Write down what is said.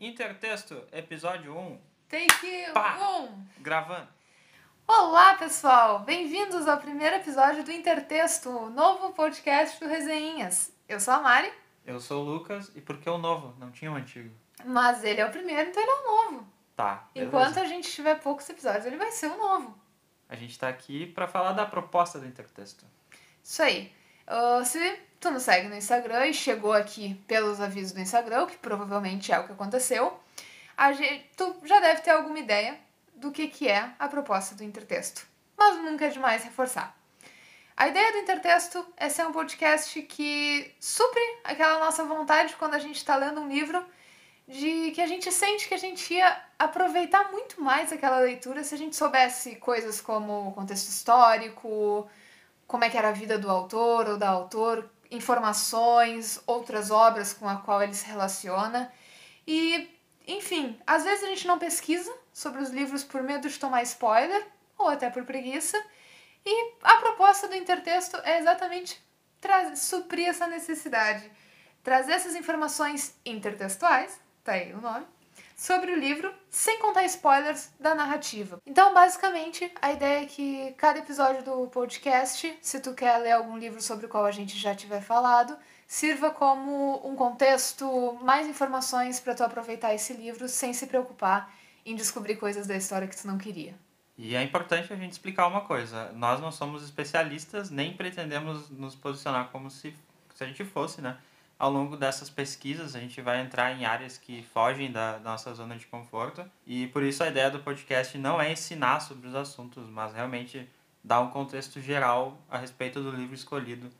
Intertexto, episódio 1. Take Pá. um. Gravando. Olá, pessoal! Bem-vindos ao primeiro episódio do Intertexto, o novo podcast do Resenhinhas. Eu sou a Mari, Eu sou o Lucas e por que o novo? Não tinha o antigo. mas ele é o primeiro, então ele é o novo. Tá. beleza. Enquanto a gente tiver poucos episódios, ele vai ser o novo. A gente tá aqui pra falar da proposta do Intertexto. Isso aí. Ah, se tu nos segue no Instagram e chegou aqui pelos avisos do Instagram, o que provavelmente é o que aconteceu, gente, tu já deve ter alguma ideia do que, que é a proposta do Intertexto. Mas nunca é demais reforçar. A ideia do Intertexto é ser um podcast que supre aquela nossa vontade quando a gente está lendo um livro de que a gente sente que a gente ia aproveitar muito mais aquela leitura se a gente soubesse coisas como contexto histórico, como é que era a vida do autor ou da autor, informações, outras obras com a qual ele se relaciona. E, enfim, às vezes a gente não pesquisa sobre os livros por medo de tomar spoiler ou até por preguiça. E a proposta do intertexto é exatamente suprir essa necessidade, trazer essas informações intertextuais, tá aí o nome, sobre o livro, sem contar spoilers da narrativa. Então, basicamente, a ideia é que cada episódio do podcast, se tu quer ler algum livro sobre o qual a gente já tiver falado, sirva como um contexto, mais informações para tu aproveitar esse livro sem se preocupar em descobrir coisas da história que tu não queria. E é importante a gente explicar uma coisa. Nós não somos especialistas, nem pretendemos nos posicionar como se, se a gente fosse, né? Ao longo dessas pesquisas, a gente vai entrar em áreas que fogem da nossa zona de conforto. E por isso a ideia do podcast não é ensinar sobre os assuntos, mas realmente dar um contexto geral a respeito do livro escolhido